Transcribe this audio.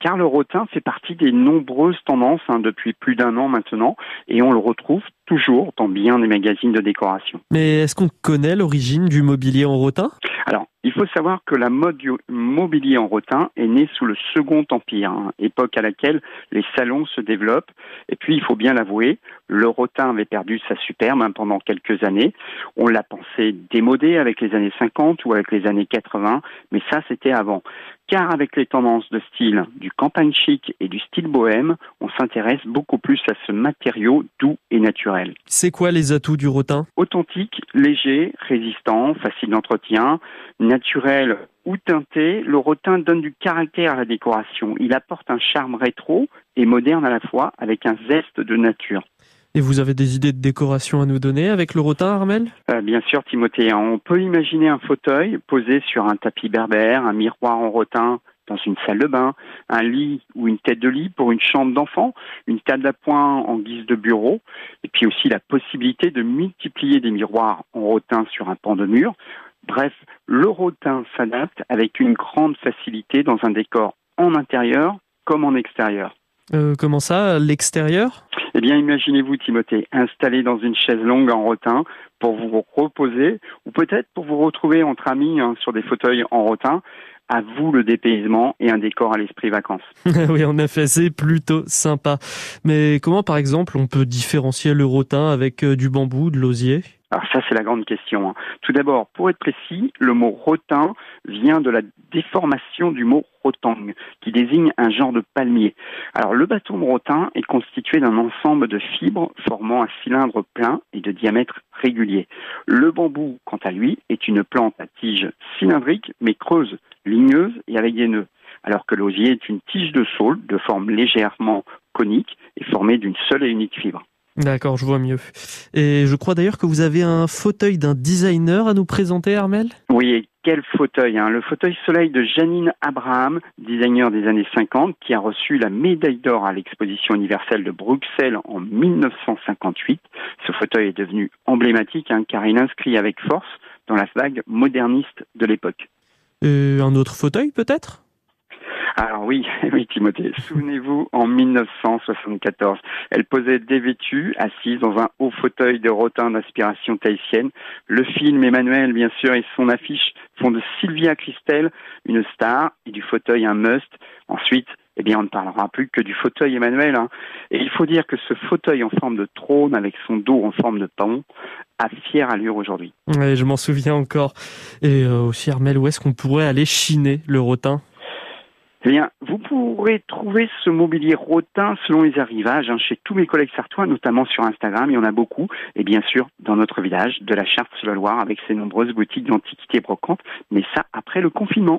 car le rotin fait partie des nombreuses tendances hein, depuis plus d'un an maintenant, et on le retrouve toujours dans bien des magazines de décoration. Mais est-ce qu'on connaît l'origine du mobilier en rotin? Alors, il faut savoir que la mode du mobilier en rotin est née sous le Second Empire, hein, époque à laquelle les salons se développent. Et puis, il faut bien l'avouer, le rotin avait perdu sa superbe hein, pendant quelques années. On l'a pensé démodé avec les années 50 ou avec les années 80, mais ça, c'était avant. Car avec les tendances de style du campagne chic et du style bohème, on s'intéresse beaucoup plus à ce matériau doux et naturel. C'est quoi les atouts du rotin? Authentique, léger, résistant, facile d'entretien, naturel ou teinté, le rotin donne du caractère à la décoration. Il apporte un charme rétro et moderne à la fois avec un zeste de nature. Et vous avez des idées de décoration à nous donner avec le rotin, Armel? Euh, Bien sûr, Timothée. On peut imaginer un fauteuil posé sur un tapis berbère, un miroir en rotin dans une salle de bain, un lit ou une tête de lit pour une chambre d'enfant, une table à poing en guise de bureau, et puis aussi la possibilité de multiplier des miroirs en rotin sur un pan de mur. Bref, le rotin s'adapte avec une grande facilité dans un décor en intérieur comme en extérieur. Euh, comment ça, l'extérieur? Eh bien, imaginez-vous, Timothée, installé dans une chaise longue en rotin pour vous reposer, ou peut-être pour vous retrouver entre amis hein, sur des fauteuils en rotin. À vous le dépaysement et un décor à l'esprit vacances. oui, en effet, c'est plutôt sympa. Mais comment, par exemple, on peut différencier le rotin avec euh, du bambou, de l'osier? Alors ça, c'est la grande question. Hein. Tout d'abord, pour être précis, le mot rotin vient de la déformation du mot rotang, qui désigne un genre de palmier. Alors le bâton de rotin est constitué d'un ensemble de fibres formant un cylindre plein et de diamètre régulier. Le bambou, quant à lui, est une plante à tige cylindrique mais creuse, ligneuse et avec des nœuds alors que l'osier est une tige de saule de forme légèrement conique et formée d'une seule et unique fibre. D'accord, je vois mieux. Et je crois d'ailleurs que vous avez un fauteuil d'un designer à nous présenter, Armel? Oui, et quel fauteuil hein? Le fauteuil soleil de Janine Abraham, designer des années 50, qui a reçu la médaille d'or à l'exposition universelle de Bruxelles en 1958. Ce fauteuil est devenu emblématique hein, car il inscrit avec force dans la vague moderniste de l'époque. Et un autre fauteuil peut-être? Alors oui, oui Timothée, souvenez-vous, en 1974, elle posait dévêtue, assise dans un haut fauteuil de rotin d'inspiration tahitienne. Le film Emmanuel, bien sûr, et son affiche font de Sylvia Christel une star et du fauteuil un must. Ensuite, eh bien, on ne parlera plus que du fauteuil Emmanuel. Hein. Et il faut dire que ce fauteuil en forme de trône avec son dos en forme de pont a fière allure aujourd'hui. Je m'en souviens encore. Et euh, aussi, Armel, où est-ce qu'on pourrait aller chiner le rotin? Eh bien, vous pourrez trouver ce mobilier rotin selon les arrivages hein, chez tous mes collègues sartois, notamment sur Instagram, il y en a beaucoup, et bien sûr dans notre village de la Charte-sur-la-Loire avec ses nombreuses boutiques d'antiquités brocantes, mais ça après le confinement.